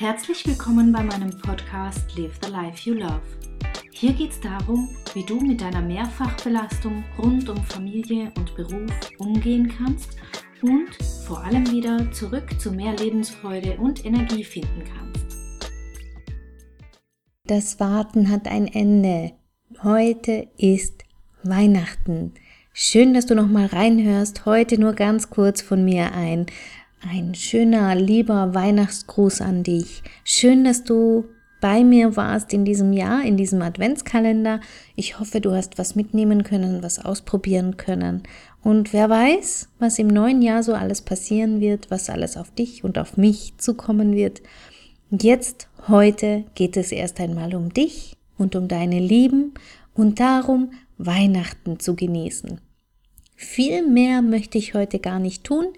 Herzlich willkommen bei meinem Podcast Live the Life You Love. Hier geht es darum, wie du mit deiner Mehrfachbelastung rund um Familie und Beruf umgehen kannst und vor allem wieder zurück zu mehr Lebensfreude und Energie finden kannst. Das Warten hat ein Ende. Heute ist Weihnachten. Schön, dass du noch mal reinhörst. Heute nur ganz kurz von mir ein ein schöner, lieber Weihnachtsgruß an dich. Schön, dass du bei mir warst in diesem Jahr, in diesem Adventskalender. Ich hoffe, du hast was mitnehmen können, was ausprobieren können. Und wer weiß, was im neuen Jahr so alles passieren wird, was alles auf dich und auf mich zukommen wird. Jetzt, heute geht es erst einmal um dich und um deine Lieben und darum, Weihnachten zu genießen. Viel mehr möchte ich heute gar nicht tun.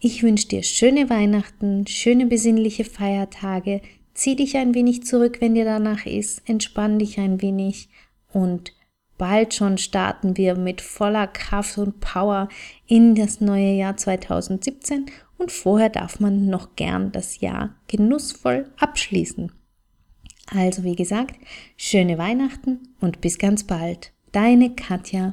Ich wünsche dir schöne Weihnachten, schöne besinnliche Feiertage. Zieh dich ein wenig zurück, wenn dir danach ist. Entspann dich ein wenig und bald schon starten wir mit voller Kraft und Power in das neue Jahr 2017 und vorher darf man noch gern das Jahr genussvoll abschließen. Also wie gesagt, schöne Weihnachten und bis ganz bald. Deine Katja